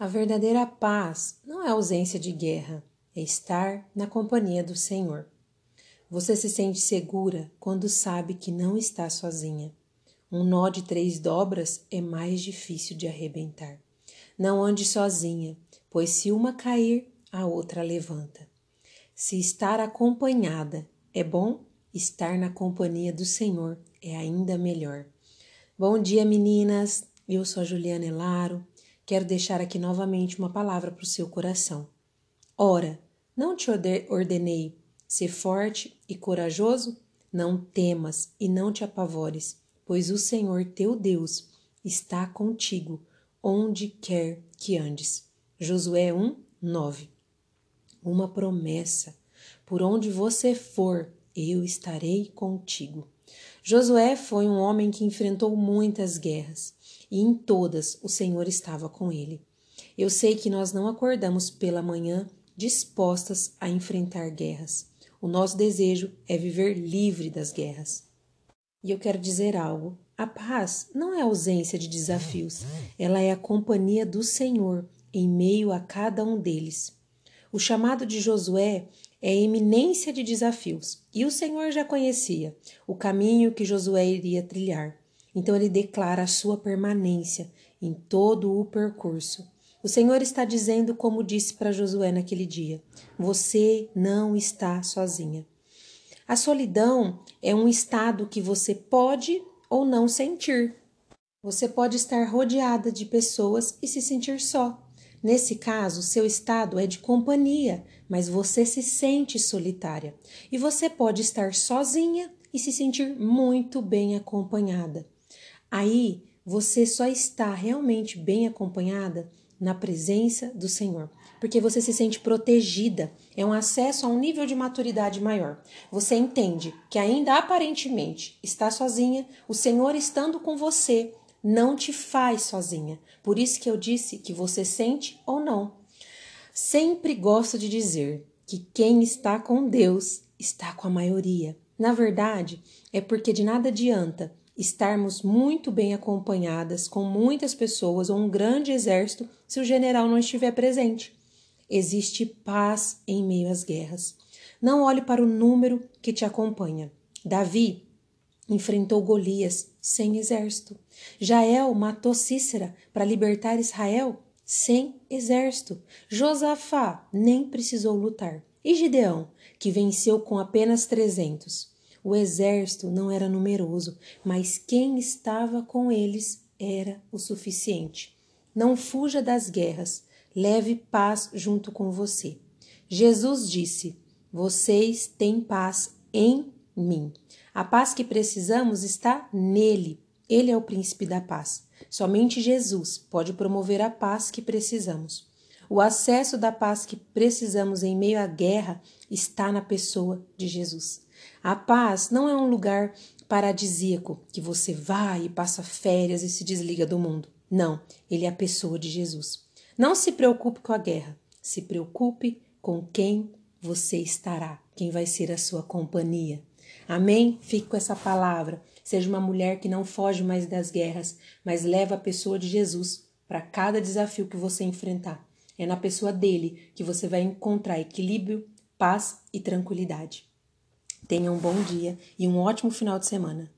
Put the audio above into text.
A verdadeira paz não é ausência de guerra, é estar na companhia do Senhor. Você se sente segura quando sabe que não está sozinha. Um nó de três dobras é mais difícil de arrebentar. Não ande sozinha, pois se uma cair, a outra levanta. Se estar acompanhada é bom, estar na companhia do Senhor é ainda melhor. Bom dia, meninas! Eu sou a Juliana Elaro quero deixar aqui novamente uma palavra para o seu coração. Ora, não te ordenei ser forte e corajoso? Não temas e não te apavores, pois o Senhor teu Deus está contigo onde quer que andes. Josué 1, 9. Uma promessa: por onde você for, eu estarei contigo. Josué foi um homem que enfrentou muitas guerras e em todas o Senhor estava com ele. Eu sei que nós não acordamos pela manhã dispostas a enfrentar guerras. O nosso desejo é viver livre das guerras. E eu quero dizer algo: a paz não é ausência de desafios, ela é a companhia do Senhor em meio a cada um deles. O chamado de Josué é eminência de desafios, e o Senhor já conhecia o caminho que Josué iria trilhar. Então ele declara a sua permanência em todo o percurso. O Senhor está dizendo, como disse para Josué naquele dia: Você não está sozinha. A solidão é um estado que você pode ou não sentir. Você pode estar rodeada de pessoas e se sentir só. Nesse caso, seu estado é de companhia, mas você se sente solitária. E você pode estar sozinha e se sentir muito bem acompanhada. Aí você só está realmente bem acompanhada na presença do Senhor, porque você se sente protegida, é um acesso a um nível de maturidade maior. Você entende que ainda aparentemente está sozinha, o Senhor estando com você não te faz sozinha. Por isso que eu disse que você sente ou não. Sempre gosto de dizer que quem está com Deus está com a maioria. Na verdade, é porque de nada adianta estarmos muito bem acompanhadas com muitas pessoas ou um grande exército se o general não estiver presente. Existe paz em meio às guerras. Não olhe para o número que te acompanha. Davi enfrentou Golias sem exército. Jael matou Cícera para libertar Israel sem exército. Josafá nem precisou lutar. E Gideão, que venceu com apenas trezentos. O exército não era numeroso, mas quem estava com eles era o suficiente. Não fuja das guerras, leve paz junto com você. Jesus disse: Vocês têm paz em mim. A paz que precisamos está nele. Ele é o príncipe da paz. Somente Jesus pode promover a paz que precisamos. O acesso da paz que precisamos em meio à guerra está na pessoa de Jesus. A paz não é um lugar paradisíaco que você vai e passa férias e se desliga do mundo. Não, ele é a pessoa de Jesus. Não se preocupe com a guerra, se preocupe com quem você estará, quem vai ser a sua companhia. Amém? Fique com essa palavra. Seja uma mulher que não foge mais das guerras, mas leva a pessoa de Jesus para cada desafio que você enfrentar. É na pessoa dele que você vai encontrar equilíbrio, paz e tranquilidade. Tenha um bom dia e um ótimo final de semana.